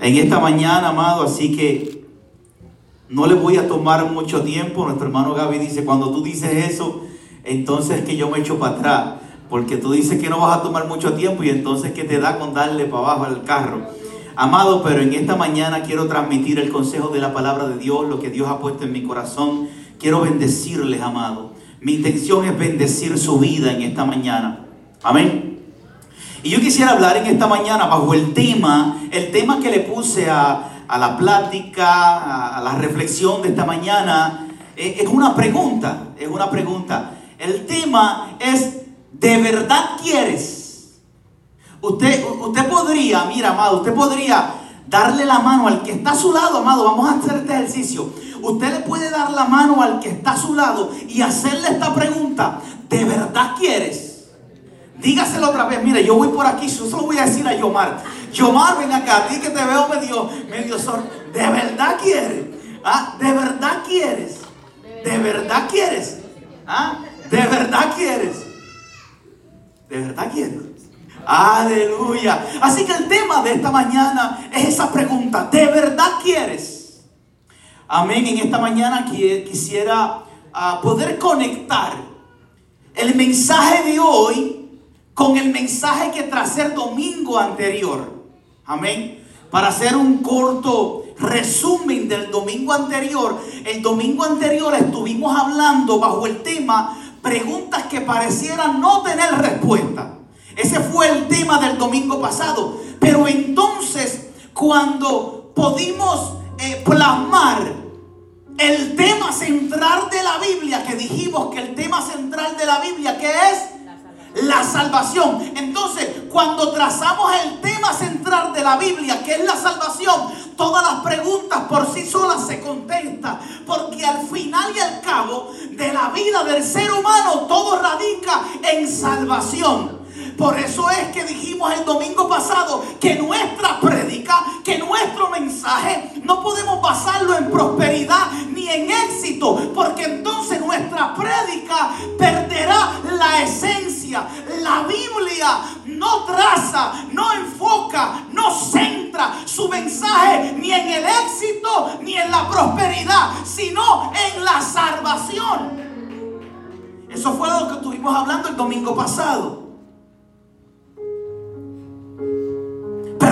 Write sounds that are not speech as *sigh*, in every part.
en esta mañana, amado, así que no le voy a tomar mucho tiempo. Nuestro hermano Gaby dice, cuando tú dices eso, entonces que yo me echo para atrás, porque tú dices que no vas a tomar mucho tiempo y entonces que te da con darle para abajo al carro. Amado, pero en esta mañana quiero transmitir el consejo de la palabra de Dios, lo que Dios ha puesto en mi corazón. Quiero bendecirles, amado. Mi intención es bendecir su vida en esta mañana. Amén. Y yo quisiera hablar en esta mañana bajo el tema, el tema que le puse a, la plática, a, la reflexión de esta mañana, eh, es una pregunta, es una pregunta. El tema es, ¿de verdad quieres? Usted, usted podría, mira, amado, usted podría darle la mano al que está a su lado, amado, vamos a hacer este ejercicio. Usted le puede dar la mano al que está a su lado y hacerle esta pregunta, ¿de verdad quieres? Dígaselo otra vez. Mire, yo voy por aquí. Yo solo voy a decir a Yomar. Yomar, ven acá. A ti que te veo medio, medio sor. ¿De verdad quieres? ¿Ah? ¿De verdad quieres? ¿De verdad quieres? ¿Ah? ¿De verdad quieres? ¿De verdad quieres? Aleluya. Así que el tema de esta mañana es esa pregunta. ¿De verdad quieres? Amén. En esta mañana quisiera ah, poder conectar el mensaje de hoy con el mensaje que tracé el domingo anterior. Amén. Para hacer un corto resumen del domingo anterior, el domingo anterior estuvimos hablando bajo el tema preguntas que parecieran no tener respuesta. Ese fue el tema del domingo pasado. Pero entonces, cuando pudimos eh, plasmar el tema central de la Biblia, que dijimos que el tema central de la Biblia, que es la salvación. Entonces, cuando trazamos el tema central de la Biblia, que es la salvación, todas las preguntas por sí solas se contestan. Porque al final y al cabo de la vida del ser humano, todo radica en salvación. Por eso es que dijimos el domingo pasado que nuestra prédica, que nuestro mensaje, no podemos basarlo en prosperidad ni en éxito, porque entonces nuestra prédica perderá la esencia. La Biblia no traza, no enfoca, no centra su mensaje ni en el éxito ni en la prosperidad, sino en la salvación. Eso fue lo que estuvimos hablando el domingo pasado.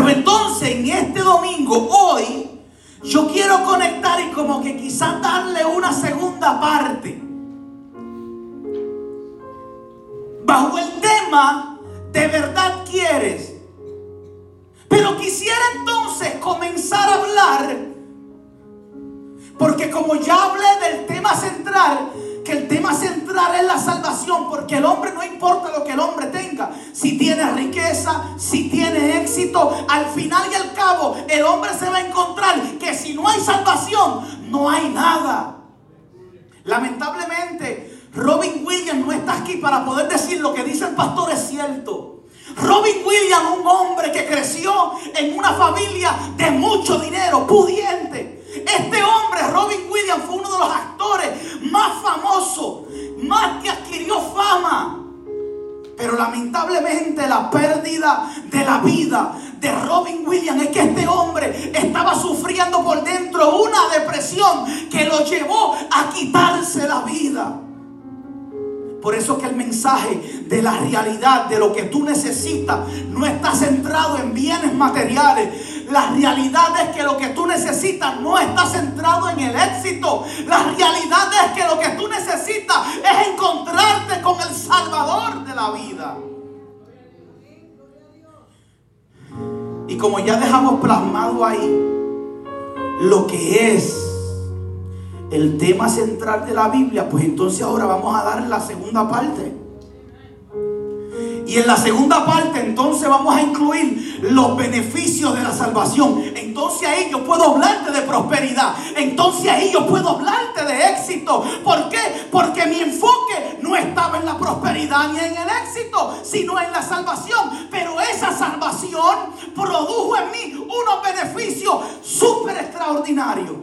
Entonces en este domingo, hoy, yo quiero conectar y como que quizás darle una segunda parte. Bajo el tema, de verdad quieres. Pero quisiera entonces comenzar a hablar, porque como ya hablé del tema central, que el tema central es la salvación, porque el hombre no importa lo que el hombre tenga, si tiene riqueza, si tiene éxito, al final y al cabo el hombre se va a encontrar que si no hay salvación, no hay nada. Lamentablemente, Robin Williams no está aquí para poder decir lo que dice el pastor es cierto. Robin Williams, un hombre que creció en una familia de mucho dinero, pudiente. Este hombre, Robin Williams, fue uno de los actores más famosos, más que adquirió fama. Pero lamentablemente la pérdida de la vida de Robin Williams es que este hombre estaba sufriendo por dentro una depresión que lo llevó a quitarse la vida. Por eso que el mensaje de la realidad, de lo que tú necesitas, no está centrado en bienes materiales, la realidad es que lo que tú necesitas no está centrado en el éxito. La realidad es que lo que tú necesitas es encontrarte con el Salvador de la vida. Y como ya dejamos plasmado ahí lo que es el tema central de la Biblia, pues entonces ahora vamos a dar la segunda parte. Y en la segunda parte entonces vamos a incluir los beneficios de la salvación. Entonces ahí yo puedo hablarte de prosperidad. Entonces ahí yo puedo hablarte de éxito. ¿Por qué? Porque mi enfoque no estaba en la prosperidad ni en el éxito, sino en la salvación. Pero esa salvación produjo en mí unos beneficios súper extraordinarios.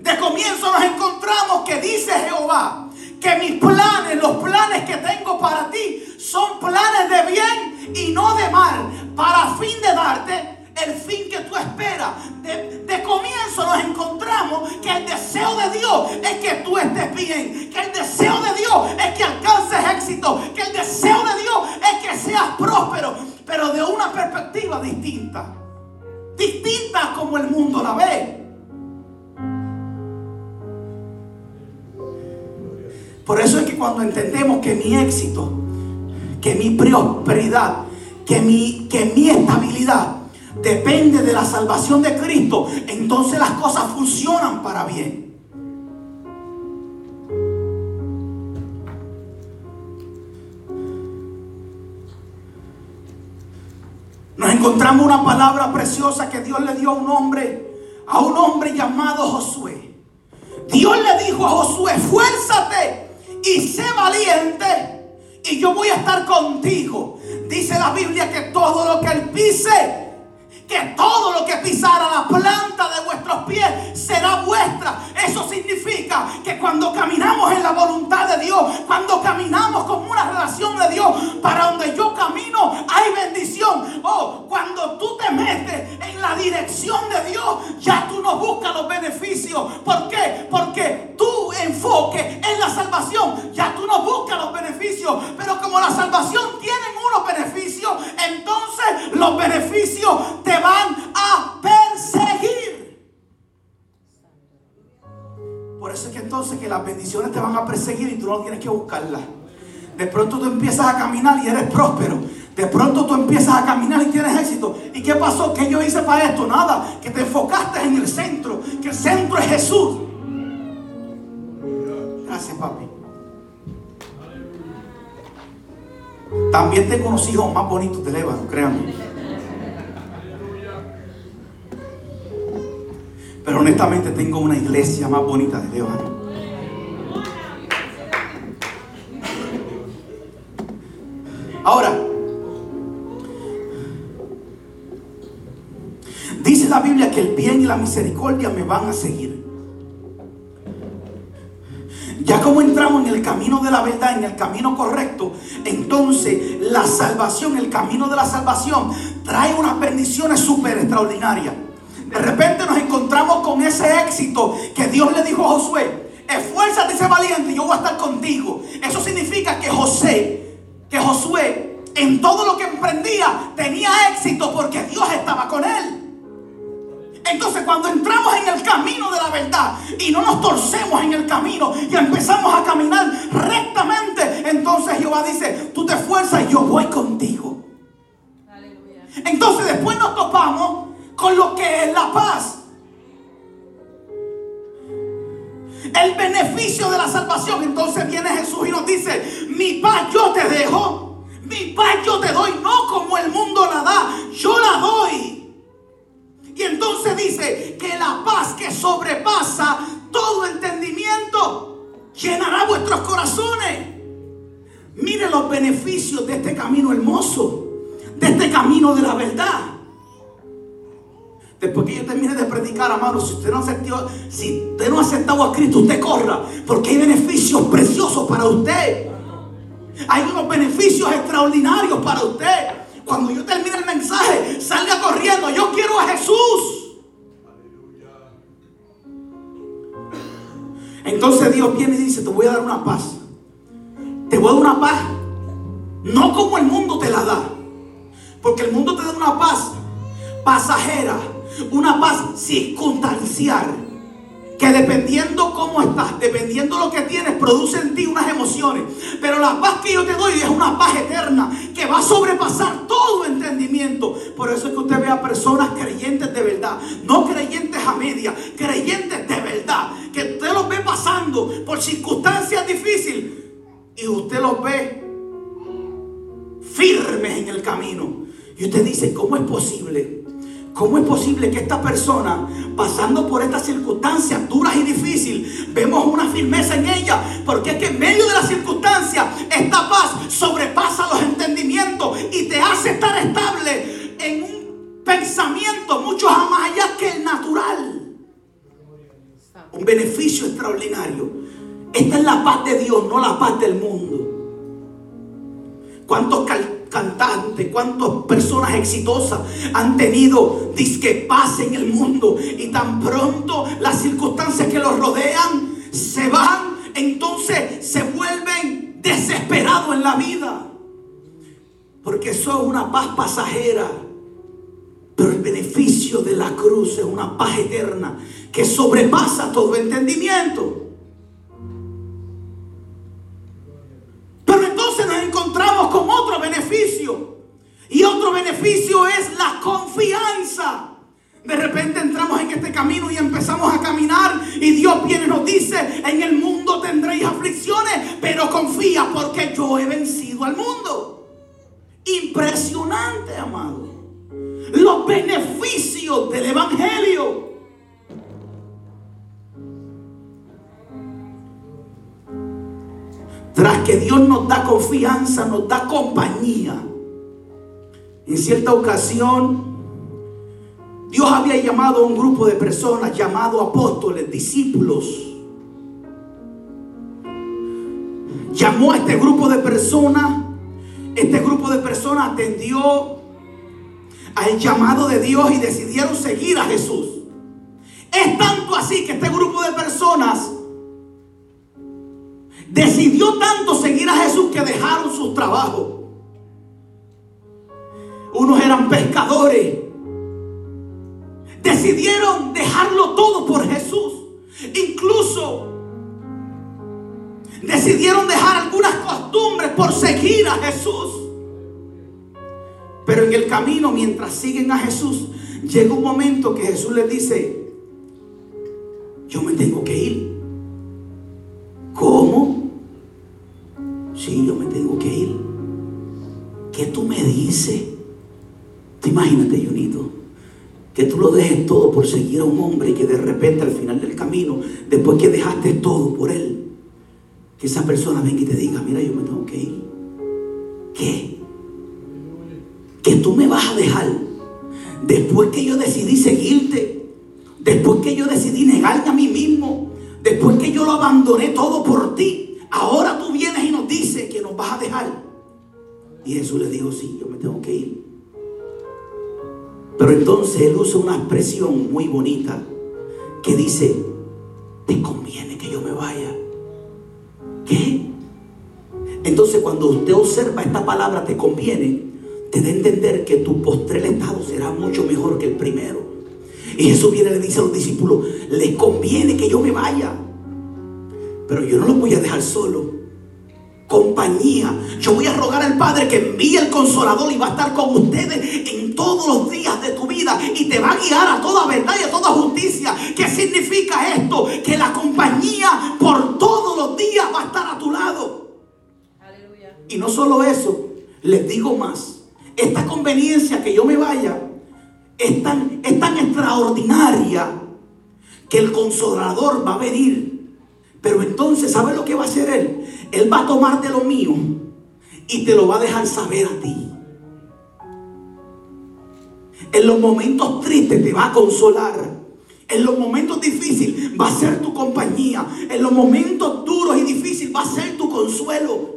De comienzo nos encontramos que dice Jehová que mis planes, los planes que tengo para ti, son planes de bien y no de mal, para fin de darte el fin que tú esperas. De, comienzo nos encontramos que el deseo de Dios es que tú estés bien, que el deseo de Dios es que alcances éxito, que el deseo de Dios es que seas próspero, pero de una perspectiva distinta, distinta como el mundo la ve. Por eso es que cuando entendemos que mi éxito, que mi prosperidad, que mi, que mi estabilidad depende de la salvación de Cristo, entonces las cosas funcionan para bien. Nos encontramos una palabra preciosa que Dios le dio a un hombre, a un hombre llamado Josué. Dios le dijo a Josué, fuérzate y sé valiente y yo voy a estar contigo. Dice la Biblia que todo lo que él pise, que todo que pisara la planta de vuestros pies será vuestra. Eso significa que cuando caminamos en la voluntad de Dios, cuando caminamos con una relación de Dios, para donde yo camino hay bendición. Oh, cuando tú te metes en la dirección de Dios, ya tú no buscas los beneficios. ¿Por qué? Porque tu enfoque en la salvación, ya tú no buscas los beneficios. Pero como la salvación tiene unos beneficios, entonces los beneficios te van a perseguir. Por eso es que entonces que las bendiciones te van a perseguir y tú no tienes que buscarlas. De pronto tú empiezas a caminar y eres próspero. De pronto tú empiezas a caminar y tienes éxito. ¿Y qué pasó? ¿Qué yo hice para esto? Nada. Que te enfocaste en el centro. Que el centro es Jesús. Gracias, papi. También tengo unos hijos más bonitos de Lébano, créanme. Pero honestamente tengo una iglesia más bonita de Dios. Ahora, dice la Biblia que el bien y la misericordia me van a seguir. Ya como entramos en el camino de la verdad, en el camino correcto, entonces la salvación, el camino de la salvación, trae unas bendiciones súper extraordinarias. De repente nos encontramos con ese éxito que Dios le dijo a Josué. Esfuérzate, sé valiente, yo voy a estar contigo. Eso significa que José, que Josué, en todo lo que emprendía, tenía éxito porque Dios estaba con él. Entonces cuando entramos en el camino de la verdad y no nos torcemos en el camino y empezamos a caminar rectamente, entonces Jehová dice, tú te esfuerzas y yo voy contigo. Entonces después nos topamos con lo que es la paz. El beneficio de la salvación. Entonces viene Jesús y nos dice, mi paz yo te dejo, mi paz yo te doy, no como el mundo la da, yo la doy. Y entonces dice que la paz que sobrepasa todo entendimiento llenará vuestros corazones. Mire los beneficios de este camino hermoso, de este camino de la verdad. Después que yo termine de predicar, amado, si usted no aceptó, si usted no ha aceptado a Cristo, usted corra, porque hay beneficios preciosos para usted. Hay unos beneficios extraordinarios para usted. Cuando yo termine el mensaje, salga corriendo. Yo quiero a Jesús. Entonces Dios viene y dice, te voy a dar una paz. Te voy a dar una paz. No como el mundo te la da. Porque el mundo te da una paz pasajera una paz circunstancial. Que dependiendo cómo estás, dependiendo lo que tienes, produce en ti unas emociones. Pero la paz que yo te doy es una paz eterna que va a sobrepasar todo entendimiento. Por eso es que usted ve a personas creyentes de verdad, no creyentes a media, creyentes de verdad. Que usted los ve pasando por circunstancias difíciles y usted los ve firmes en el camino. Y usted dice, ¿cómo es posible? ¿Cómo es posible que esta persona, pasando por estas circunstancias duras y difíciles, vemos una firmeza en ella? Porque es que en medio de las circunstancias, esta paz sobrepasa los entendimientos y te hace estar estable en un pensamiento mucho más allá que el natural. Un beneficio extraordinario. Esta es la paz de Dios, no la paz del mundo. ¿Cuántos cantantes, cuántas personas exitosas han tenido disque paz en el mundo y tan pronto las circunstancias que los rodean se van, entonces se vuelven desesperados en la vida. Porque eso es una paz pasajera. Pero el beneficio de la cruz es una paz eterna que sobrepasa todo entendimiento. Pero entonces nos encontramos con De repente entramos en este camino y empezamos a caminar y Dios viene y nos dice, en el mundo tendréis aflicciones, pero confía porque yo he vencido al mundo. Impresionante, amado. Los beneficios del Evangelio. Tras que Dios nos da confianza, nos da compañía. En cierta ocasión, Dios había llamado a un grupo de personas llamado apóstoles, discípulos. Llamó a este grupo de personas. Este grupo de personas atendió al llamado de Dios y decidieron seguir a Jesús. Es tanto así que este grupo de personas decidió tanto seguir a Jesús que dejaron sus trabajos. Unos eran pescadores. Decidieron dejarlo todo por Jesús. Incluso decidieron dejar algunas costumbres por seguir a Jesús. Pero en el camino, mientras siguen a Jesús, llega un momento que Jesús les dice, yo me tengo que ir. ¿Cómo? Sí, yo me tengo que ir. ¿Qué tú me dices? Te imagínate, Junito, que tú lo dejes todo por seguir a un hombre y que de repente al final del camino, después que dejaste todo por él, que esa persona venga y te diga, mira, yo me tengo que ir. ¿Qué? Que tú me vas a dejar después que yo decidí seguirte, después que yo decidí negarme a mí mismo, después que yo lo abandoné todo por ti. Ahora tú vienes y nos dices que nos vas a dejar. Y Jesús le dijo, sí, yo me tengo que ir. Pero entonces él usa una expresión muy bonita que dice, te conviene que yo me vaya. ¿Qué? Entonces cuando usted observa esta palabra, te conviene, te da a entender que tu postrer estado será mucho mejor que el primero. Y Jesús viene y le dice a los discípulos, les conviene que yo me vaya. Pero yo no los voy a dejar solo. Compañía. Yo voy a rogar al Padre que envíe el consolador y va a estar con ustedes en todos los días de tu vida y te va a guiar a toda verdad y a toda justicia. ¿Qué significa esto? Que la compañía por todos los días va a estar a tu lado. Aleluya. Y no solo eso, les digo más. Esta conveniencia que yo me vaya es tan, es tan extraordinaria que el consolador va a venir pero entonces, ¿sabes lo que va a hacer Él? Él va a tomar de lo mío y te lo va a dejar saber a ti. En los momentos tristes te va a consolar. En los momentos difíciles va a ser tu compañía. En los momentos duros y difíciles va a ser tu consuelo.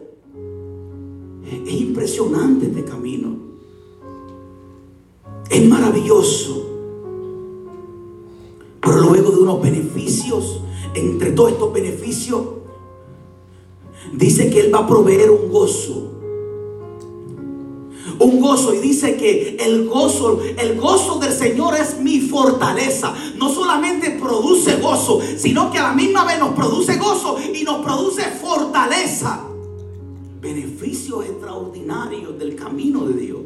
Es impresionante este camino. Es maravilloso. Pero luego de unos beneficios entre todos estos beneficios, dice que Él va a proveer un gozo. Un gozo y dice que el gozo, el gozo del Señor es mi fortaleza. No solamente produce gozo, sino que a la misma vez nos produce gozo y nos produce fortaleza. Beneficios extraordinarios del camino de Dios.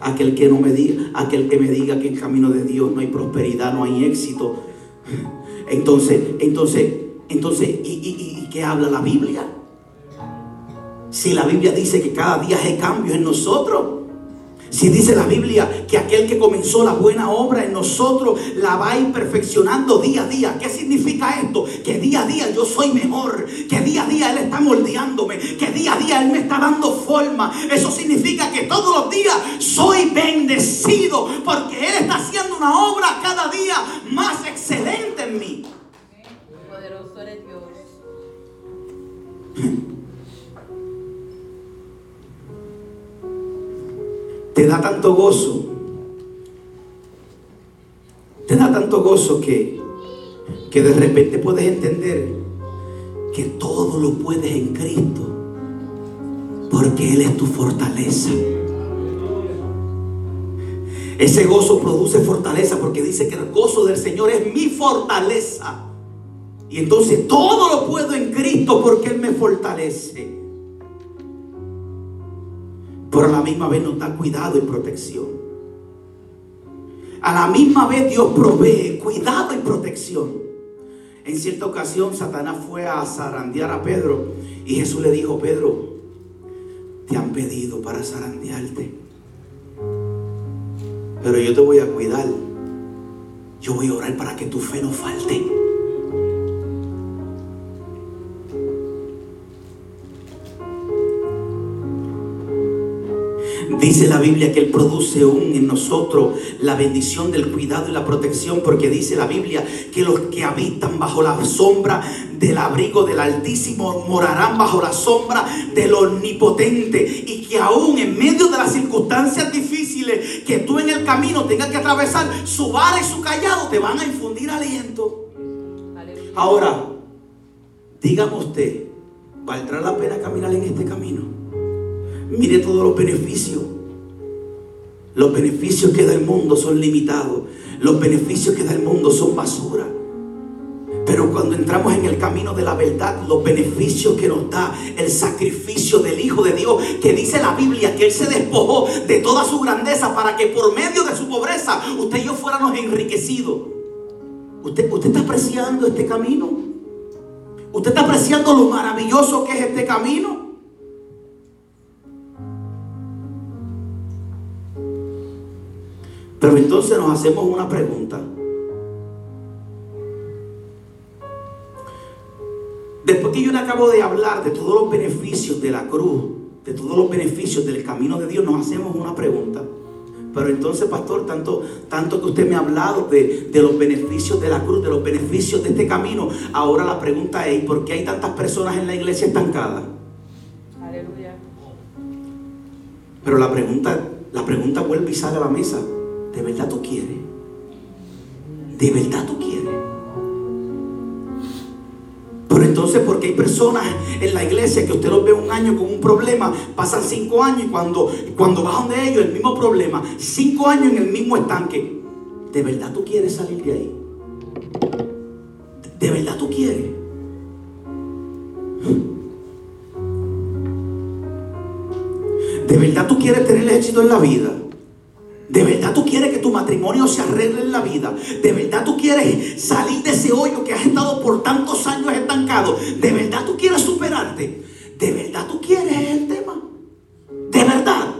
Aquel que no me diga, aquel que me diga que en camino de Dios no hay prosperidad, no hay éxito, entonces, entonces, entonces, ¿y, qué habla la Biblia? Si la Biblia dice que cada día hay cambios en nosotros. Si dice la Biblia que aquel que comenzó la buena obra en nosotros la va a ir perfeccionando día a día. ¿Qué significa esto? Que día a día yo soy mejor. Que día a día Él está moldeándome. Que día a día Él me está dando forma. Eso significa que todos los días soy bendecido. Porque Él está haciendo una obra cada día más excelente en mí. Poderoso eres Dios. *laughs* te da tanto gozo, te da tanto gozo que, que de repente puedes entender que todo lo puedes en Cristo, porque Él es tu fortaleza. Ese gozo produce fortaleza porque dice que el gozo del Señor es mi fortaleza. Y entonces todo lo puedo en Cristo porque Él me fortalece. Pero a la misma vez nos da cuidado y protección. A la misma vez Dios provee cuidado y protección. En cierta ocasión Satanás fue a zarandear a Pedro y Jesús le dijo, Pedro, te han pedido para zarandearte. Pero yo te voy a cuidar. Yo voy a orar para que tu fe no falte. Dice la Biblia que Él produce aún en nosotros la bendición del cuidado y la protección, porque dice la Biblia que los que habitan bajo la sombra del abrigo del Altísimo morarán bajo la sombra del Omnipotente y que aún en medio de las circunstancias difíciles que tú en el camino tengas que atravesar, su vara y su callado te van a infundir aliento. Ahora, dígame usted, ¿valdrá la pena caminar en este camino? Mire todos los beneficios. Los beneficios que da el mundo son limitados. Los beneficios que da el mundo son basura. Pero cuando entramos en el camino de la verdad, los beneficios que nos da el sacrificio del Hijo de Dios, que dice la Biblia que Él se despojó de toda su grandeza para que por medio de su pobreza usted y yo fuéramos enriquecidos. ¿Usted, usted está apreciando este camino? ¿Usted está apreciando lo maravilloso que es este camino? Pero entonces nos hacemos una pregunta. Después que yo le acabo de hablar de todos los beneficios de la cruz, de todos los beneficios del camino de Dios, nos hacemos una pregunta. Pero entonces, pastor, tanto, tanto que usted me ha hablado de, de, los beneficios de la cruz, de los beneficios de este camino, ahora la pregunta es, ¿por qué hay tantas personas en la iglesia estancadas? Aleluya. Pero la pregunta, la pregunta vuelve y sale a la mesa. ¿De verdad tú quieres? ¿De verdad tú quieres? Pero entonces, porque hay personas en la iglesia que usted los ve un año con un problema, pasan cinco años y cuando, cuando bajan de ellos el mismo problema, cinco años en el mismo estanque, ¿de verdad tú quieres salir de ahí? ¿De verdad tú quieres? ¿De verdad tú quieres tener éxito en la vida? ¿De verdad tú quieres que tu matrimonio se arregle en la vida? ¿De verdad tú quieres salir de ese hoyo que has estado por tantos años estancado? ¿De verdad tú quieres superarte? ¿De verdad tú quieres el tema? ¿De verdad?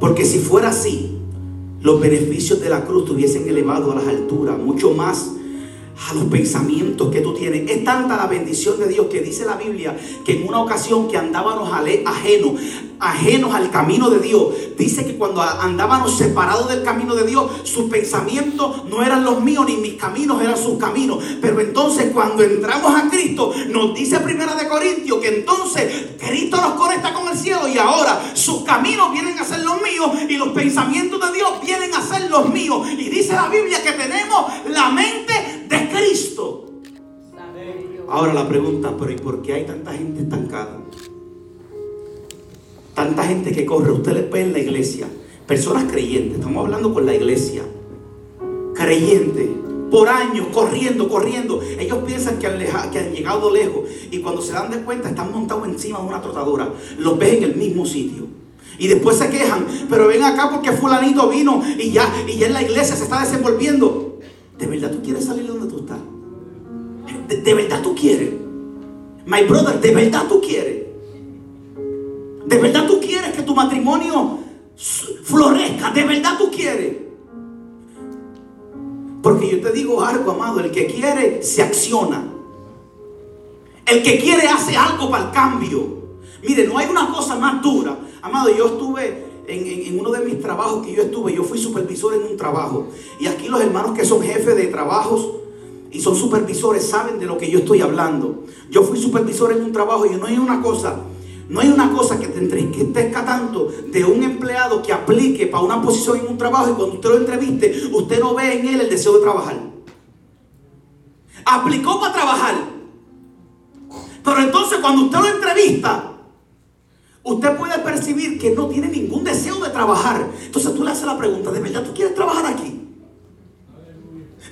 Porque si fuera así, los beneficios de la cruz te hubiesen elevado a las alturas, mucho más los pensamientos que tú tienes. Es tanta la bendición de Dios que dice la Biblia que en una ocasión que andábamos ajenos, ajenos al camino de Dios, dice que cuando andábamos separados del camino de Dios, sus pensamientos no eran los míos ni mis caminos eran sus caminos. Pero entonces cuando entramos a Cristo, nos dice Primera de Corintios que entonces Cristo nos conecta con el cielo y ahora sus caminos vienen a ser los míos y los pensamientos de Dios vienen a ser los míos. Y dice la Biblia que tenemos la mente de Cristo. Ahora la pregunta, pero ¿y por qué hay tanta gente estancada? Tanta gente que corre. Usted le ve en la iglesia. Personas creyentes. Estamos hablando con la iglesia. Creyentes. Por años, corriendo, corriendo. Ellos piensan que han, llegado lejos. Y cuando se dan de cuenta, están montados encima de una trotadora. Los ves en el mismo sitio. Y después se quejan. Pero ven acá porque fulanito vino y ya, y ya en la iglesia se está desenvolviendo. ¿De verdad tú quieres salir donde tú estás? ¿De, verdad tú quieres? My brother, ¿de verdad tú quieres? ¿De verdad tú quieres que tu matrimonio florezca? ¿De verdad tú quieres? Porque yo te digo algo, amado, el que quiere se acciona. El que quiere hace algo para el cambio. Mire, no hay una cosa más dura. Amado, yo estuve en, uno de mis trabajos que yo estuve, yo fui supervisor en un trabajo. Y aquí los hermanos que son jefes de trabajos y son supervisores saben de lo que yo estoy hablando. Yo fui supervisor en un trabajo y no hay una cosa. No hay una cosa que te entristezca tanto de un empleado que aplique para una posición en un trabajo y cuando usted lo entreviste, usted no ve en él el deseo de trabajar. Aplicó para trabajar. Pero entonces cuando usted lo entrevista, usted puede percibir que no tiene ningún deseo de trabajar. Entonces tú le haces la pregunta, ¿de verdad tú quieres trabajar aquí?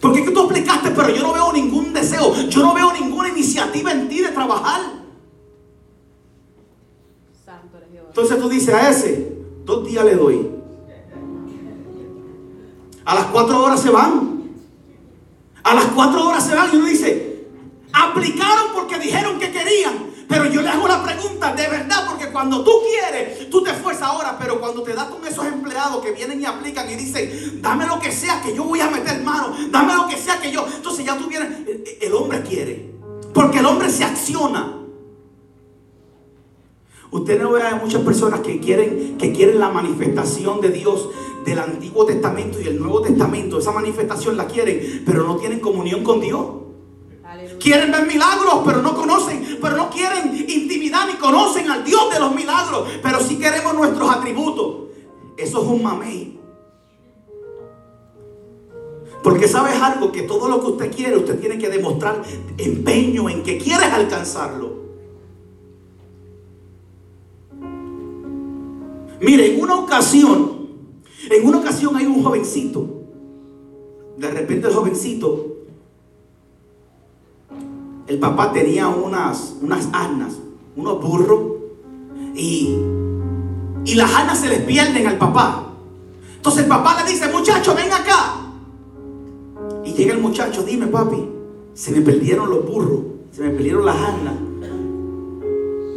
Porque es que tú explicaste, pero yo no veo ningún deseo, yo no veo ninguna iniciativa en ti de trabajar. Entonces tú dices a ese, dos días le doy. A las cuatro horas se van. A las cuatro horas se van y uno dice, aplicaron porque dijeron que querían. Pero yo le hago la pregunta, de verdad, porque cuando tú quieres, tú te esfuerzas ahora, pero cuando te das con esos empleados que vienen y aplican y dicen, dame lo que sea que yo voy a meter mano, dame lo que sea que yo. Entonces ya tú vienes, el hombre quiere, porque el hombre se acciona. Usted no ve a muchas personas que quieren, que quieren la manifestación de Dios del Antiguo Testamento y el Nuevo Testamento. Esa manifestación la quieren, pero no tienen comunión con Dios. Quieren ver milagros, pero no conocen, pero no quieren intimidad ni conocen al Dios de los milagros, pero sí queremos nuestros atributos. Eso es un mamey. Porque sabes algo, que todo lo que usted quiere, usted tiene que demostrar empeño en que quieres alcanzarlo. Mire, en una ocasión, en una ocasión hay un jovencito. De repente el jovencito, el papá tenía unas, unas asnas, unos burros, y, y las asnas se les pierden al papá. Entonces el papá le dice, muchacho, ven acá. Y llega el muchacho, dime papi, se me perdieron los burros, se me perdieron las asnas.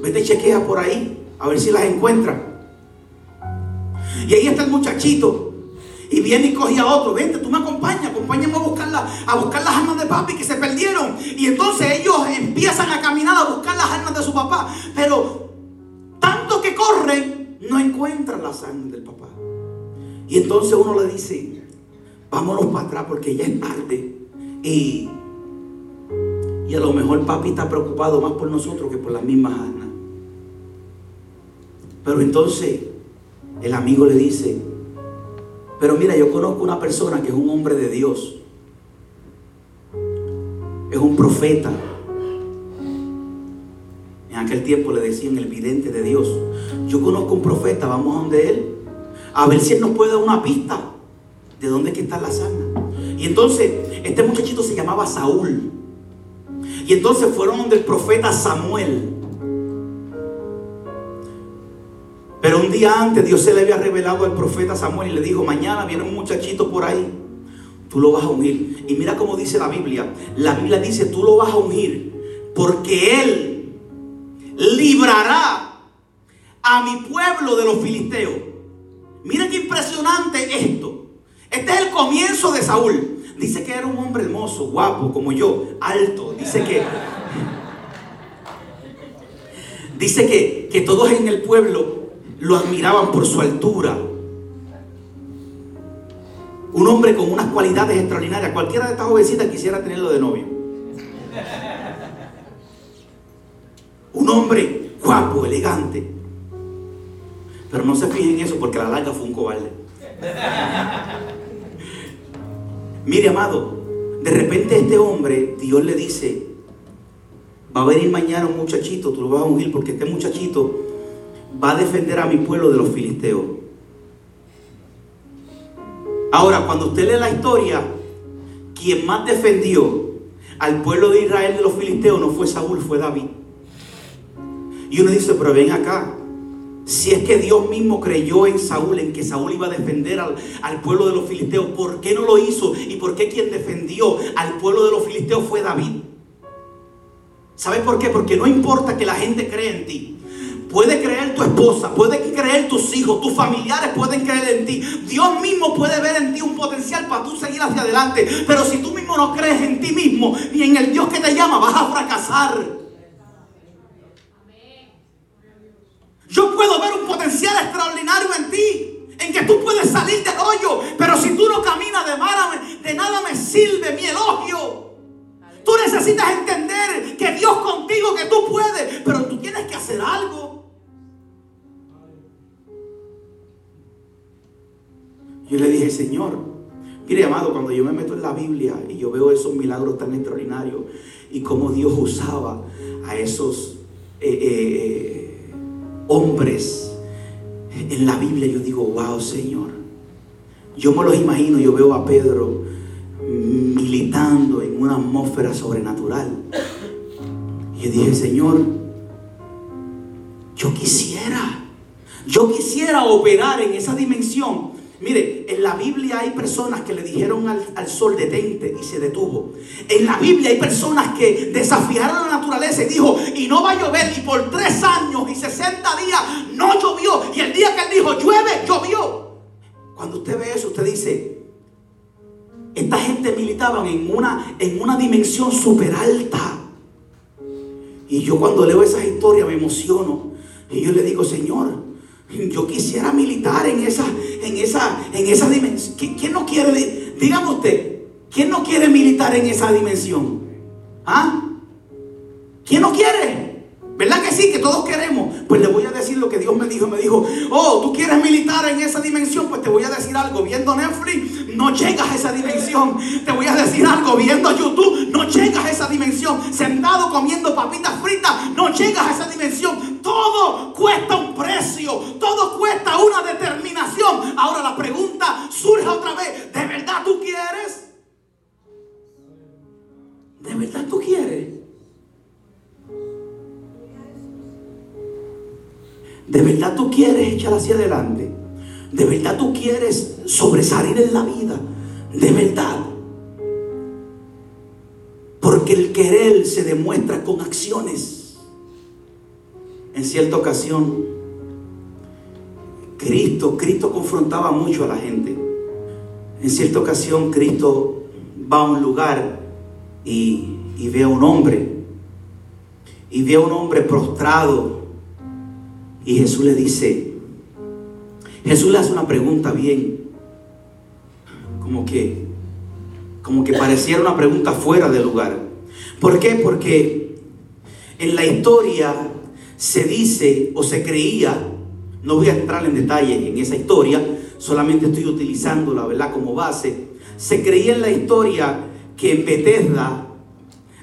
Vete chequea por ahí, a ver si las encuentra. Y ahí está el muchachito. Y viene y coge a otro. Vente, tú me acompañas, acompáñame a buscar, a buscar las armas de papi que se perdieron. Y entonces ellos empiezan a caminar a buscar las armas de su papá. Pero tanto que corren, no encuentran las armas del papá. Y entonces uno le dice, vámonos para atrás porque ya es tarde. Y, y a lo mejor papi está preocupado más por nosotros que por las mismas armas. Pero entonces el amigo le dice, pero mira, yo conozco una persona que es un hombre de Dios. Es un profeta. En aquel tiempo le decían el vidente de Dios. Yo conozco un profeta, vamos a donde él. A ver si él nos puede dar una pista de dónde está la sana. Y entonces, este muchachito se llamaba Saúl. Y entonces fueron donde el profeta Samuel. Pero un día antes Dios se le había revelado al profeta Samuel y le dijo, mañana viene un muchachito por ahí, tú lo vas a ungir. Y mira cómo dice la Biblia. La Biblia dice, tú lo vas a ungir porque Él librará a mi pueblo de los filisteos. Mira qué impresionante esto. Este es el comienzo de Saúl. Dice que era un hombre hermoso, guapo, como yo, alto. Dice que... *laughs* Dice que, que todos en el pueblo lo admiraban por su altura. Un hombre con unas cualidades extraordinarias. Cualquiera de estas jovencitas quisiera tenerlo de novio. Un hombre guapo, elegante. Pero no se fijen en eso porque la larga fue un cobarde. Mire, amado, de repente este hombre, Dios le dice, va a venir mañana un muchachito, tú lo vas a ungir porque este muchachito va a defender a mi pueblo de los filisteos. Ahora, cuando usted lee la historia, quien más defendió al pueblo de Israel de los filisteos no fue Saúl, fue David. Y uno dice, pero ven acá, si es que Dios mismo creyó en Saúl, en que Saúl iba a defender al, al, pueblo de los filisteos, ¿por qué no lo hizo? ¿Y por qué quien defendió al pueblo de los filisteos fue David? ¿Sabes por qué? Porque no importa que la gente crea en ti. Puede creer tu esposa, puede creer tus hijos, tus familiares pueden creer en ti. Dios mismo puede ver en ti un potencial para tú seguir hacia adelante. Pero si tú mismo no crees en ti mismo ni en el Dios que te llama, vas a fracasar. Yo puedo ver un potencial extraordinario en ti, en que tú puedes salir del hoyo, pero si tú no caminas de, de nada me sirve mi elogio. Tú necesitas entender que Dios contigo, que tú puedes, pero tú tienes que hacer algo. Yo le dije, Señor, mire amado, cuando yo me meto en la Biblia y yo veo esos milagros tan extraordinarios y cómo Dios usaba a esos eh, eh, eh, hombres en la Biblia, yo digo, wow, Señor. Yo me los imagino, yo veo a Pedro militando en una atmósfera sobrenatural. Y yo dije, Señor, yo quisiera, yo quisiera operar en esa dimensión. Mire, en la Biblia hay personas que le dijeron al, sol detente y se detuvo. En la Biblia hay personas que desafiaron la naturaleza y dijo, y no va a llover. Y por tres años y 60 días no llovió. Y el día que él dijo, llueve, llovió. Cuando usted ve eso, usted dice, esta gente militaban en una, en una dimensión súper alta. Y yo cuando leo esas historias me emociono. Y yo le digo, Señor, yo quisiera militar en esa, en esa, en esa dimensión. ¿Quién, no quiere, dígame usted, quién no quiere militar en esa dimensión? ¿Ah? ¿Quién no quiere? ¿Verdad que sí? Que todos queremos. Pues le voy a decir lo que Dios me dijo. Me dijo, oh, tú quieres militar en esa dimensión. Pues te voy a decir algo. Viendo Netflix, no llegas a esa dimensión. Te voy a decir algo. Viendo YouTube, no llegas a esa dimensión. Sentado comiendo papitas fritas, no llegas a esa dimensión. Todo cuesta un precio. Todo cuesta una determinación. Ahora la pregunta surge otra vez. ¿De verdad tú quieres? ¿De verdad tú quieres? ¿De verdad tú quieres echar hacia adelante? ¿De verdad tú quieres sobresalir en la vida? ¿De verdad? Porque el querer se demuestra con acciones. En cierta ocasión, Cristo, Cristo confrontaba mucho a la gente. En cierta ocasión, Cristo va a un lugar y, y ve a un hombre. Y ve a un hombre prostrado y Jesús le dice, Jesús le hace una pregunta bien, como que, como que pareciera una pregunta fuera de lugar. ¿Por qué? Porque en la historia se dice o se creía, no voy a entrar en detalle en esa historia, solamente estoy utilizándola, ¿verdad? Como base. Se creía en la historia que en Bethesda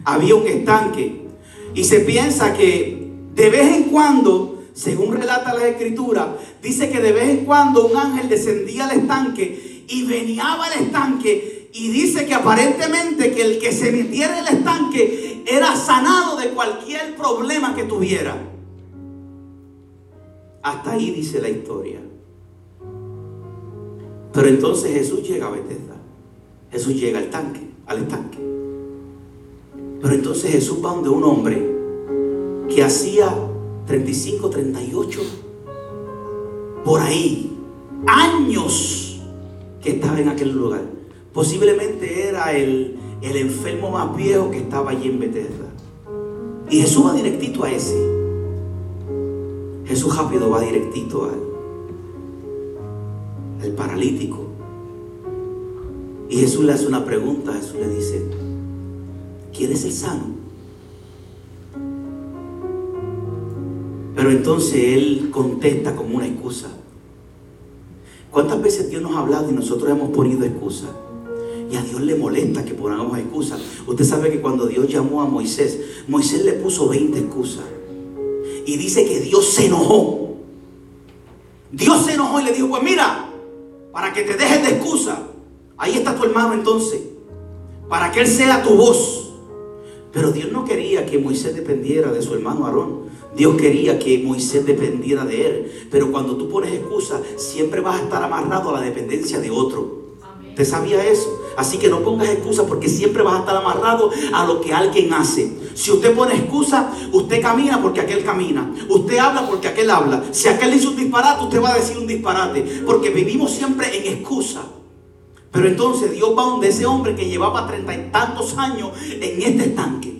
había un estanque y se piensa que de vez en cuando según relata la escritura, dice que de vez en cuando un ángel descendía al estanque y venía al estanque y dice que aparentemente que el que se metiera en el estanque era sanado de cualquier problema que tuviera. Hasta ahí dice la historia. Pero entonces Jesús llega a Bethesda. Jesús llega al tanque, al estanque. Pero entonces Jesús va donde un hombre que hacía 35, 38, por ahí, años que estaba en aquel lugar. Posiblemente era el, el enfermo más viejo que estaba allí en Bethesda. Y Jesús va directito a ese. Jesús rápido va directito al, al paralítico. Y Jesús le hace una pregunta. Jesús le dice, ¿quieres ser sano? Pero entonces Él contesta como una excusa. ¿Cuántas veces Dios nos ha hablado y nosotros hemos ponido excusa? Y a Dios le molesta que pongamos excusa. Usted sabe que cuando Dios llamó a Moisés, Moisés le puso 20 excusas. Y dice que Dios se enojó. Dios se enojó y le dijo, pues mira, para que te dejes de excusa, ahí está tu hermano entonces, para que él sea tu voz. Pero Dios no quería que Moisés dependiera de su hermano Aarón. Dios quería que Moisés dependiera de él. Pero cuando tú pones excusa, siempre vas a estar amarrado a la dependencia de otro. ¿Te sabía eso? Así que no pongas excusa porque siempre vas a estar amarrado a lo que alguien hace. Si usted pone excusa, usted camina porque aquel camina. Usted habla porque aquel habla. Si aquel dice un disparate, usted va a decir un disparate. Porque vivimos siempre en excusa. Pero entonces Dios va donde ese hombre que llevaba treinta y tantos años en este estanque.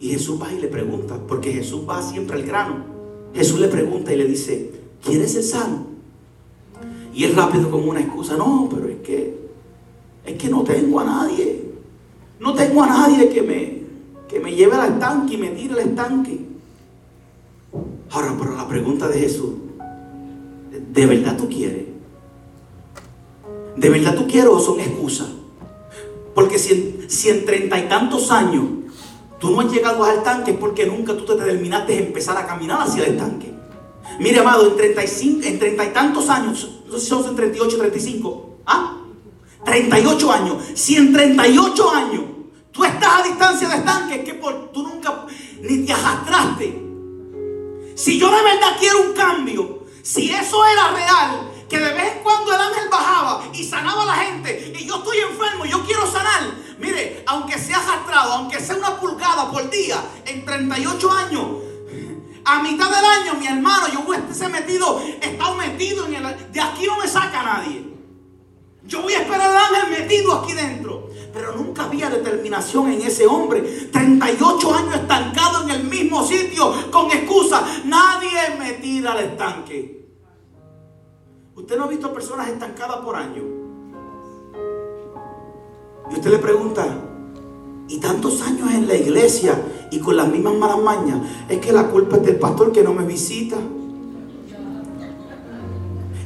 Y Jesús va y le pregunta, porque Jesús va siempre al grano. Jesús le pregunta y le dice, ¿quieres ser sano? Y él rápido como una excusa, no, pero es que, es que no tengo a nadie. No tengo a nadie que me, que me lleve al estanque y me tire al estanque. Ahora, pero la pregunta de Jesús, ¿de verdad tú quieres? ¿De verdad tú quieres o son excusas? Porque si si en treinta y tantos años tú no has llegado al tanque porque nunca tú te determinaste de empezar a caminar hacia el tanque. Mire, amado, en 35, en treinta y tantos años, no sé si son en 38, 35, ¿ah? 38 años. Si en 38 años tú estás a distancia del tanque, es que por, tú nunca ni te arrastraste. Si yo de verdad quiero un cambio, si eso era real, que de vez en cuando el ángel bajaba y sanaba a la gente, y yo estoy enfermo, yo quiero sanar. Mire, aunque sea arrastrado, aunque sea una pulgada por día, en 38 años, a mitad del año, mi hermano, yo voy a estar metido, he estado metido en el... De aquí no me saca nadie. Yo voy a esperar al ángel metido aquí dentro. Pero nunca había determinación en ese hombre. 38 años estancado en el mismo sitio con excusa. Nadie me tira al estanque. Usted no ha visto personas estancadas por años. Y usted le pregunta, y tantos años en la iglesia y con las mismas malas mañas, es que la culpa es del pastor que no me visita.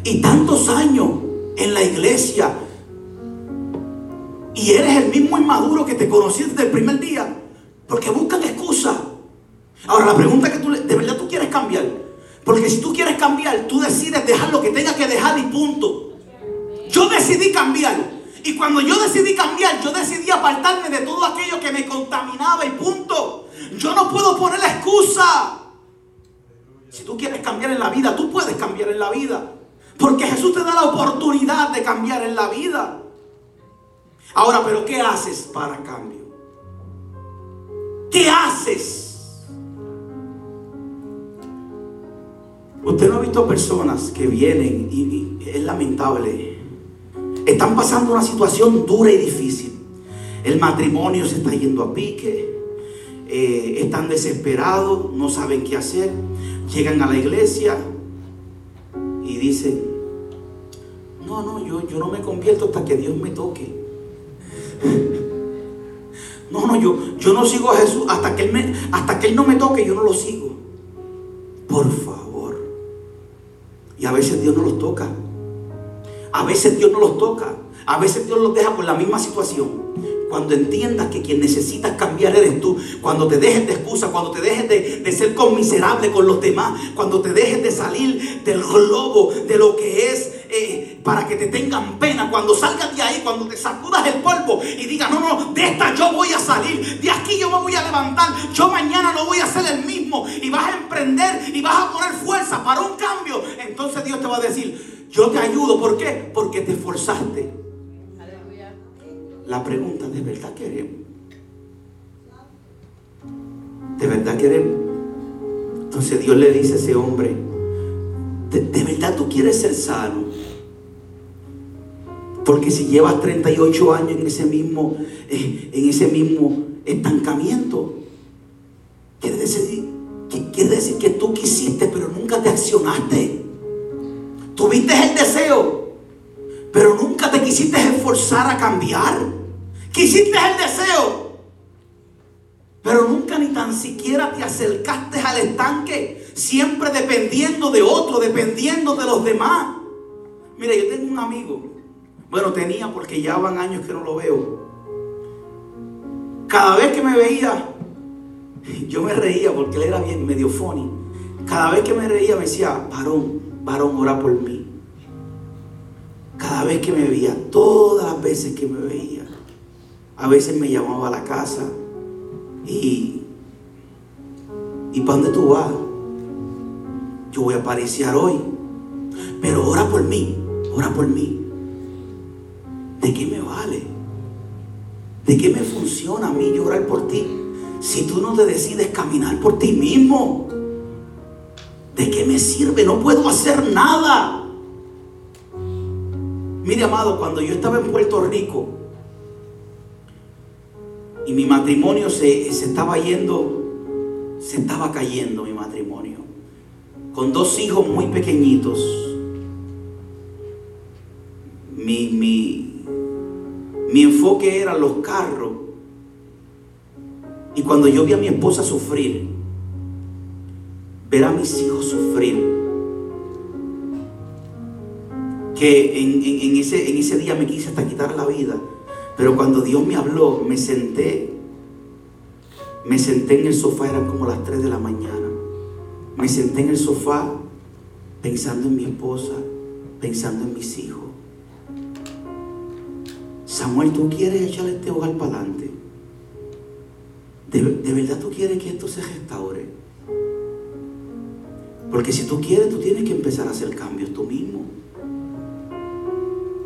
Y tantos años en la iglesia y eres el mismo inmaduro que te conocí desde el primer día, porque buscan excusa. Ahora la pregunta que tú, porque si tú quieres cambiar, tú decides dejar lo que tengas que dejar y punto. Yo decidí cambiar. Y cuando yo decidí cambiar, yo decidí apartarme de todo aquello que me contaminaba y punto. Yo no puedo poner la excusa. Si tú quieres cambiar en la vida, tú puedes cambiar en la vida. Porque Jesús te da la oportunidad de cambiar en la vida. Ahora, pero ¿qué haces para cambio? ¿Qué haces? Usted no ha visto personas que vienen y, es lamentable. Están pasando una situación dura y difícil. El matrimonio se está yendo a pique. Eh, están desesperados, no saben qué hacer. Llegan a la iglesia y dicen, no, no, yo, yo no me convierto hasta que Dios me toque. *laughs* No, no, yo, yo no sigo a Jesús hasta que, él me, hasta que Él no me toque, yo no lo sigo. Por favor. Y a veces Dios no los toca. A veces Dios no los toca. A veces Dios los deja por la misma situación. Cuando entiendas que quien necesitas cambiar eres tú. Cuando te dejes de excusa. Cuando te dejes de, ser conmiserable con los demás. Cuando te dejes de salir del globo de lo que es eh, para que te tengan pena. Cuando salgas de ahí. Cuando te sacudas el polvo y digas, no, no, de esta yo voy a salir. De aquí yo me voy a levantar. Yo mañana no voy a ser el mismo. Y vas a emprender y vas a poner fuerza para un cambio. Entonces Dios te va a decir, yo te ayudo. ¿Por qué? Porque te esforzaste. La pregunta, ¿de verdad queremos? ¿De verdad queremos? Entonces Dios le dice a ese hombre, ¿de, verdad tú quieres ser sano? Porque si llevas 38 años en ese mismo, eh, en ese mismo estancamiento, quiere decir, quiere decir que tú quisiste, pero nunca te accionaste. Tuviste el deseo, pero nunca te quisiste esforzar a cambiar. Quisiste el deseo, pero nunca ni tan siquiera te acercaste al estanque, siempre dependiendo de otro, dependiendo de los demás. Mira, yo tengo un amigo, bueno, tenía porque ya van años que no lo veo. Cada vez que me veía, yo me reía porque él era bien medio funny. Cada vez que me reía me decía, varón, varón, ora por mí. Cada vez que me veía, todas las veces que me veía. A veces me llamaba a la casa y, ¿y para dónde tú vas? Yo voy a aparecer hoy, pero ora por mí, ora por mí. ¿De qué me vale? ¿De qué me funciona a mí llorar por ti? Si tú no te decides caminar por ti mismo, ¿de qué me sirve? No puedo hacer nada. Mire, amado, cuando yo estaba en Puerto Rico, y mi matrimonio se, estaba yendo, se estaba cayendo mi matrimonio. Con dos hijos muy pequeñitos. Mi, mi enfoque era los carros. Y cuando yo vi a mi esposa sufrir, ver a mis hijos sufrir, que en, ese, ese día me quise hasta quitar la vida. Pero cuando Dios me habló, me senté. Me senté en el sofá, eran como las 3 de la mañana. Me senté en el sofá pensando en mi esposa, pensando en mis hijos. Samuel, ¿tú quieres echarle este hogar para adelante? ¿De, ¿De, verdad tú quieres que esto se restaure? Porque si tú quieres, tú tienes que empezar a hacer cambios tú mismo.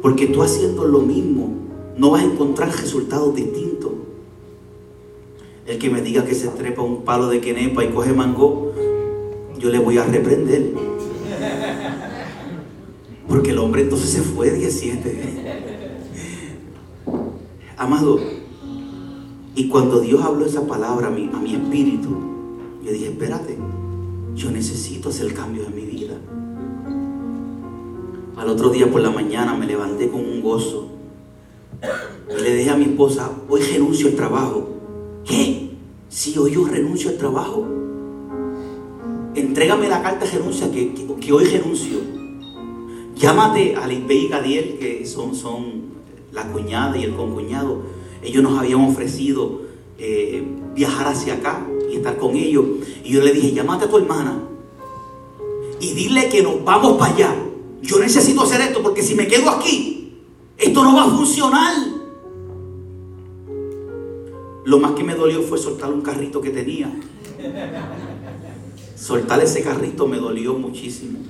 Porque tú haciendo lo mismo, no vas a encontrar resultados distintos. El que me diga que se trepa un palo de quenepa y coge mango, yo le voy a reprender. Porque el hombre entonces se fue 17. Amado, y cuando Dios habló esa palabra a mi, a mi espíritu, yo dije, espérate, yo necesito hacer cambio en mi vida. Al otro día por la mañana me levanté con un gozo. Y le dije a mi esposa, hoy renuncio al trabajo. ¿Qué? Si hoy yo renuncio al trabajo. Entrégame la carta de renuncia que, que, hoy renuncio. Llámate a Lisbe y Gadiel, que son, son la cuñada y el concuñado. Ellos nos habían ofrecido eh, viajar hacia acá y estar con ellos. Y yo le dije, llámate a tu hermana y dile que nos vamos para allá. Yo necesito hacer esto porque si me quedo aquí, esto no va a funcionar. Lo más que me dolió fue soltar un carrito que tenía. Soltar ese carrito me dolió muchísimo.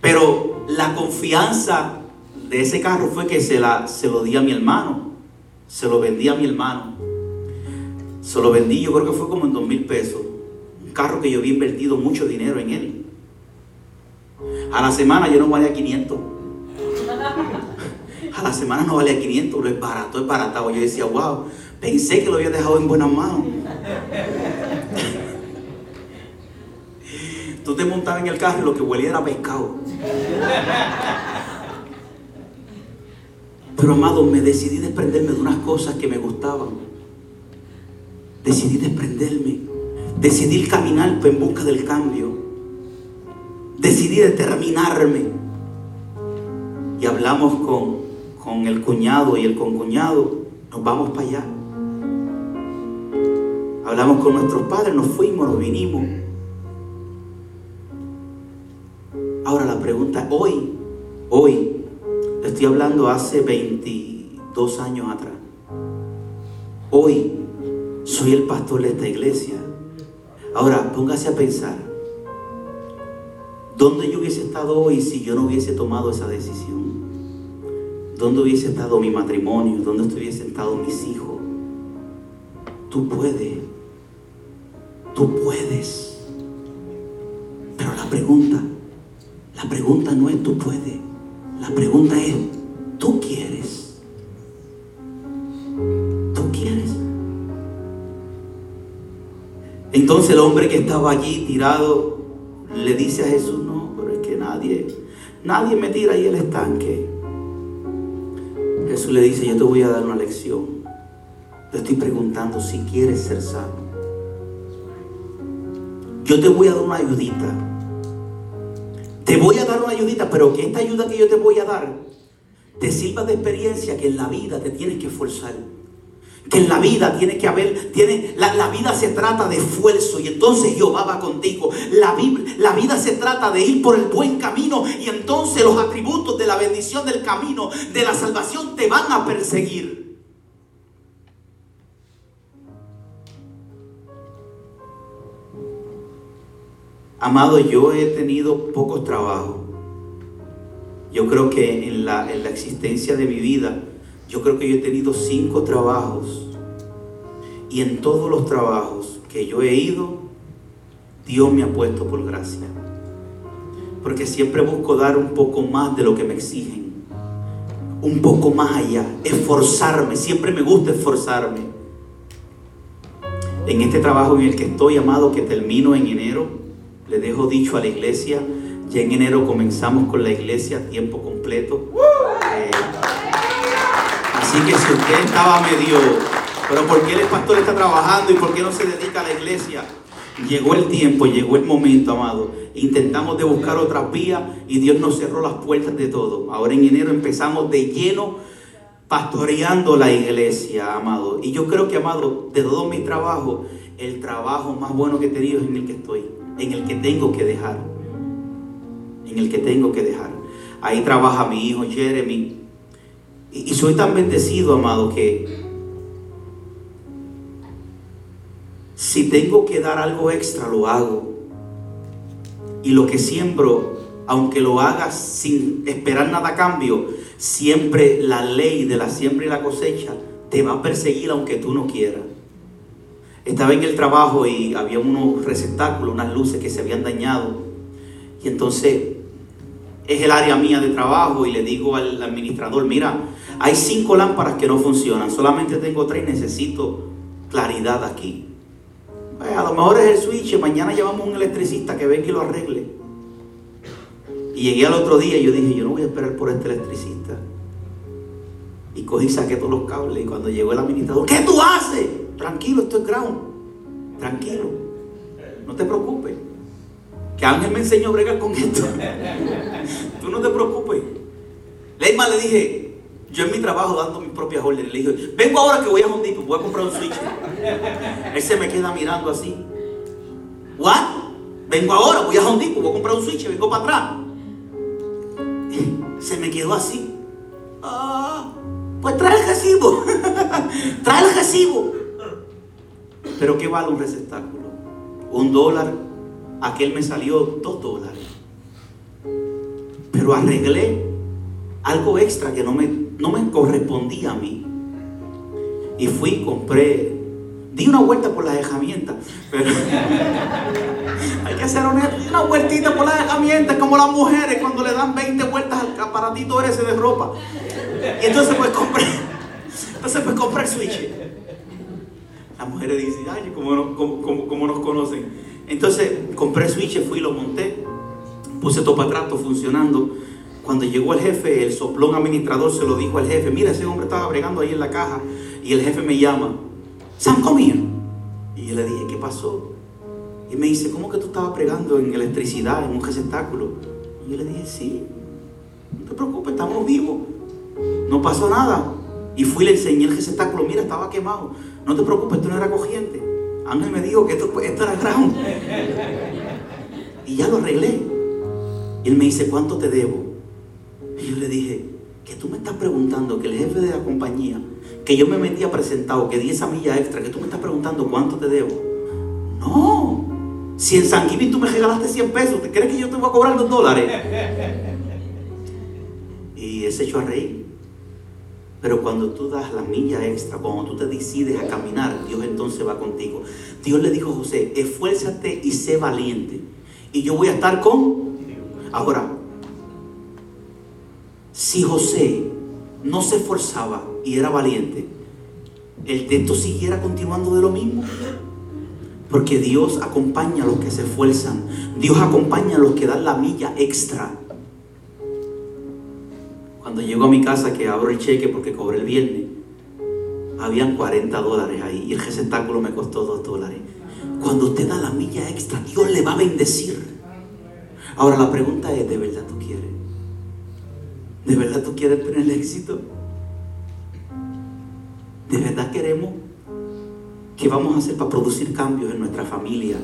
Pero la confianza de ese carro fue que se, lo di a mi hermano. Se lo vendí a mi hermano. Se lo vendí, yo creo que fue como en dos mil pesos. Un carro que yo había invertido mucho dinero en él. A la semana yo no valía 500. A la semana no valía 500, pero es barato, es baratado. Yo decía, wow, pensé que lo había dejado en buenas manos. Tú te montabas en el carro y lo que huelía era pescado. Pero amado, me decidí desprenderme de unas cosas que me gustaban. Decidí desprenderme. Decidí caminar en busca del cambio decidí determinarme. Y hablamos con, con el cuñado y el concuñado, nos vamos para allá. Hablamos con nuestros padres, nos fuimos, nos vinimos. Ahora la pregunta, hoy, hoy, estoy hablando hace 22 años atrás. Hoy soy el pastor de esta iglesia. Ahora, póngase a pensar, ¿Dónde yo hubiese estado hoy si yo no hubiese tomado esa decisión? ¿Dónde hubiese estado mi matrimonio? ¿Dónde hubiesen estado mis hijos? Tú puedes. Tú puedes. Pero la pregunta, la pregunta no es tú puedes. La pregunta es, ¿tú quieres? ¿Tú quieres? Entonces el hombre que estaba allí tirado le dice a Jesús, nadie, nadie me tira ahí el estanque. Jesús le dice, yo te voy a dar una lección. Te estoy preguntando si quieres ser sano. Yo te voy a dar una ayudita. Te voy a dar una ayudita, pero que esta ayuda que yo te voy a dar te sirva de experiencia que en la vida te tienes que esforzar que en la vida tiene que haber, tiene, la, vida se trata de esfuerzo y entonces Jehová va contigo. La, la vida se trata de ir por el buen camino y entonces los atributos de la bendición del camino, de la salvación, te van a perseguir. Amado, yo he tenido pocos trabajos. Yo creo que en la, en la existencia de mi vida, yo creo que yo he tenido cinco trabajos y en todos los trabajos que yo he ido, Dios me ha puesto por gracia. Porque siempre busco dar un poco más de lo que me exigen. Un poco más allá. Esforzarme. Siempre me gusta esforzarme. En este trabajo en el que estoy, amado, que termino en enero, le dejo dicho a la iglesia, ya en enero comenzamos con la iglesia a tiempo completo. Eh, Así que si usted estaba medio, pero ¿por qué el pastor está trabajando y por qué no se dedica a la iglesia? Llegó el tiempo, llegó el momento, amado. Intentamos de buscar otra vía y Dios nos cerró las puertas de todo. Ahora en enero empezamos de lleno pastoreando la iglesia, amado. Y yo creo que, amado, de todo mi trabajo, el trabajo más bueno que he tenido es en el que estoy, en el que tengo que dejar. En el que tengo que dejar. Ahí trabaja mi hijo Jeremy. Y, soy tan bendecido, amado, que si tengo que dar algo extra, lo hago. Y lo que siembro, aunque lo haga sin esperar nada a cambio, siempre la ley de la siembra y la cosecha te va a perseguir aunque tú no quieras. Estaba en el trabajo y había unos receptáculos, unas luces que se habían dañado. Y entonces es el área mía de trabajo y le digo al administrador, mira, hay cinco lámparas que no funcionan, solamente tengo tres, necesito claridad aquí. a lo mejor es el switch, mañana llevamos un electricista que venga y lo arregle. Y llegué al otro día y yo dije, yo no voy a esperar por este electricista. Y cogí, saqué todos los cables y cuando llegó el administrador, ¿qué tú haces? Tranquilo, esto es ground. Tranquilo. No te preocupes. Que Ángel me enseñó a bregar con esto. *laughs* Tú no te preocupes. Leima le dije, yo en mi trabajo dando mis propias órdenes, le dije, vengo ahora que voy a Hondito, voy a comprar un switch. Él se me queda mirando así. ¿What? Vengo ahora, voy a Hondito, voy a comprar un switch, vengo para atrás. *laughs* Se me quedó así. Ah, pues trae el recibo. *laughs* trae el recibo. Pero ¿qué vale un receptáculo? Un dólar. Aquel me salió dos dólares. Pero arreglé algo extra que no me, no me correspondía a mí. Y fui, compré, di una vuelta por las herramientas. *laughs* Hay que honesto, di una vueltita por las herramientas, como las mujeres cuando le dan 20 vueltas al aparatito ese de ropa. Y entonces pues compré, entonces pues compré el switch. Las mujeres dicen, ay, como, como, como nos conocen. Entonces compré switch, fui, lo monté, puse todo para atrás, funcionando. Cuando llegó el jefe, el soplón administrador se lo dijo al jefe, mira, ese hombre estaba bregando ahí en la caja. Y el jefe me llama, Sam, come. Y yo le dije, ¿qué pasó? Y me dice, ¿cómo que tú estabas pregando en electricidad, en un receptáculo? Y yo le dije, sí, no te preocupes, estamos vivos. No pasó nada. Y fui y le enseñé el receptáculo, mira, estaba quemado. No te preocupes, esto no era cogiente. Ángel me dijo que esto, era ground. Y ya lo arreglé. Y él me dice, ¿cuánto te debo? Y yo le dije, que tú me estás preguntando que el jefe de la compañía, que yo me metía presentado, que di esa milla extra, que tú me estás preguntando cuánto te debo. No. Si en San tú me regalaste 100 pesos, ¿te crees que yo te voy a cobrar dos dólares? Y ese echó a reír. Pero cuando tú das la milla extra, cuando tú te decides a caminar, Dios entonces va contigo. Dios le dijo a José, esfuérzate y sé valiente. Y yo voy a estar con... Ahora, si José no se esforzaba y era valiente, el texto siguiera continuando de lo mismo. Porque Dios acompaña a los que se esfuerzan. Dios acompaña a los que dan la milla extra. Cuando llego a mi casa que abro el cheque porque cobré el viernes, habían 40 dólares ahí y el receptáculo me costó 2 dólares. Cuando usted da la milla extra, Dios le va a bendecir. Ahora la pregunta es, ¿de verdad tú quieres? ¿De verdad tú quieres tener éxito? ¿De verdad queremos? ¿Qué vamos a hacer para producir cambios en nuestra familia?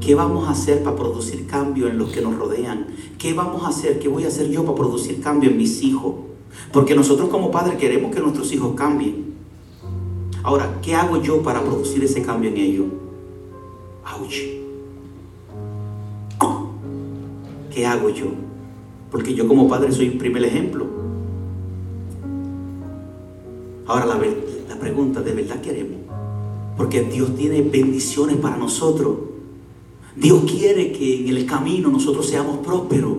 ¿Qué vamos a hacer para producir cambio en los que nos rodean? ¿Qué vamos a hacer? ¿Qué voy a hacer yo para producir cambio en mis hijos? Porque nosotros como padres queremos que nuestros hijos cambien. Ahora, ¿qué hago yo para producir ese cambio en ellos? ¡Auch! ¿Qué hago yo? Porque yo como padre soy un primer ejemplo. Ahora la, la pregunta, ¿de verdad queremos? Porque Dios tiene bendiciones para nosotros. Dios quiere que en el camino nosotros seamos prósperos,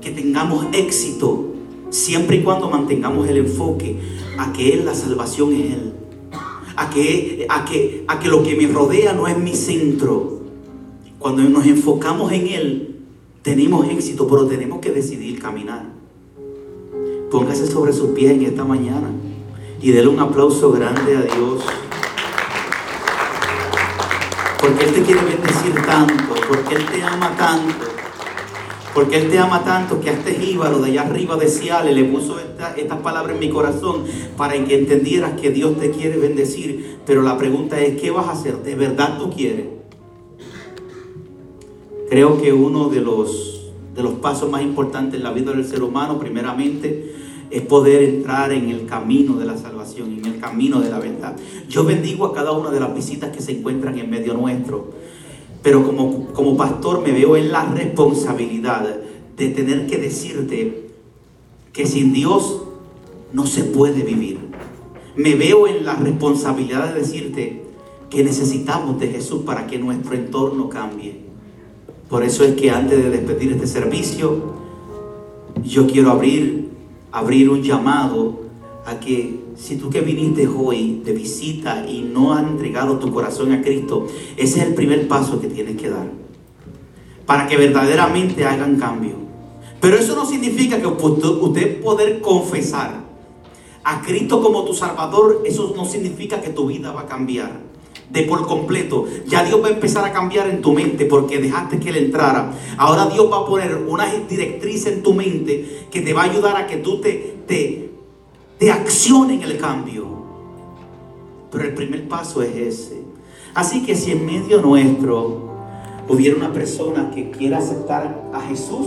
que tengamos éxito, siempre y cuando mantengamos el enfoque a que Él, la salvación es Él. A que, a, que, a que lo que me rodea no es mi centro. Cuando nos enfocamos en Él, tenemos éxito, pero tenemos que decidir caminar. Póngase sobre sus pies en esta mañana y déle un aplauso grande a Dios. Porque Él te quiere bendecir tanto, porque Él te ama tanto. Porque Él te ama tanto que a este jíbaro de allá arriba de Ciales le puso estas palabras en mi corazón para que entendieras que Dios te quiere bendecir. Pero la pregunta es, ¿qué vas a hacer? ¿De verdad tú quieres? Creo que uno de los, de los pasos más importantes en la vida del ser humano, primeramente, es poder entrar en el camino de la salvación, en el camino de la verdad. Yo bendigo a cada una de las visitas que se encuentran en medio nuestro. Pero como, como pastor me veo en la responsabilidad de tener que decirte que sin Dios no se puede vivir. Me veo en la responsabilidad de decirte que necesitamos de Jesús para que nuestro entorno cambie. Por eso es que antes de despedir este servicio, yo quiero abrir, abrir un llamado a que si tú que viniste hoy de visita y no has entregado tu corazón a Cristo, ese es el primer paso que tienes que dar. Para que verdaderamente hagan cambio. Pero eso no significa que usted poder confesar a Cristo como tu Salvador, eso no significa que tu vida va a cambiar de por completo. Ya Dios va a empezar a cambiar en tu mente porque dejaste que Él entrara. Ahora Dios va a poner una directriz en tu mente que te va a ayudar a que tú te, te, de acción en el cambio. Pero el primer paso es ese. Así que si en medio nuestro hubiera una persona que quiera aceptar a Jesús,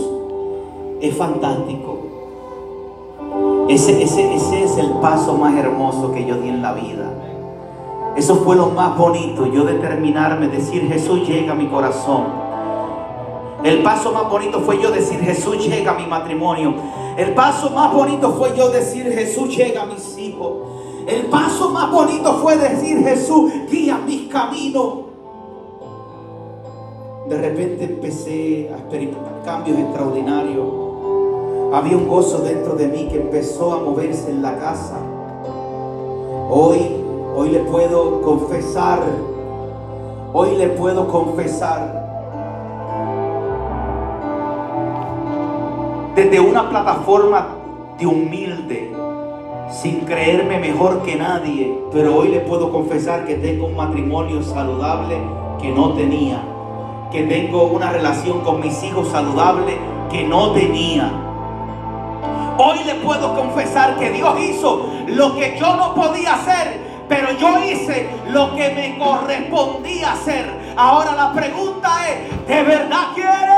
es fantástico. Ese, ese, ese es el paso más hermoso que yo di en la vida. Eso fue lo más bonito, yo determinarme, decir Jesús llega a mi corazón. El paso más bonito fue yo decir, Jesús llega a mi matrimonio. El paso más bonito fue yo decir, Jesús llega a mis hijos. El paso más bonito fue decir, Jesús guía mis caminos. De repente empecé a experimentar cambios extraordinarios. Había un gozo dentro de mí que empezó a moverse en la casa. Hoy, hoy le puedo confesar, hoy le puedo confesar. Desde una plataforma de humilde, sin creerme mejor que nadie, pero hoy le puedo confesar que tengo un matrimonio saludable que no tenía, que tengo una relación con mis hijos saludable que no tenía. Hoy le puedo confesar que Dios hizo lo que yo no podía hacer, pero yo hice lo que me correspondía hacer. Ahora la pregunta es, ¿de verdad quieres?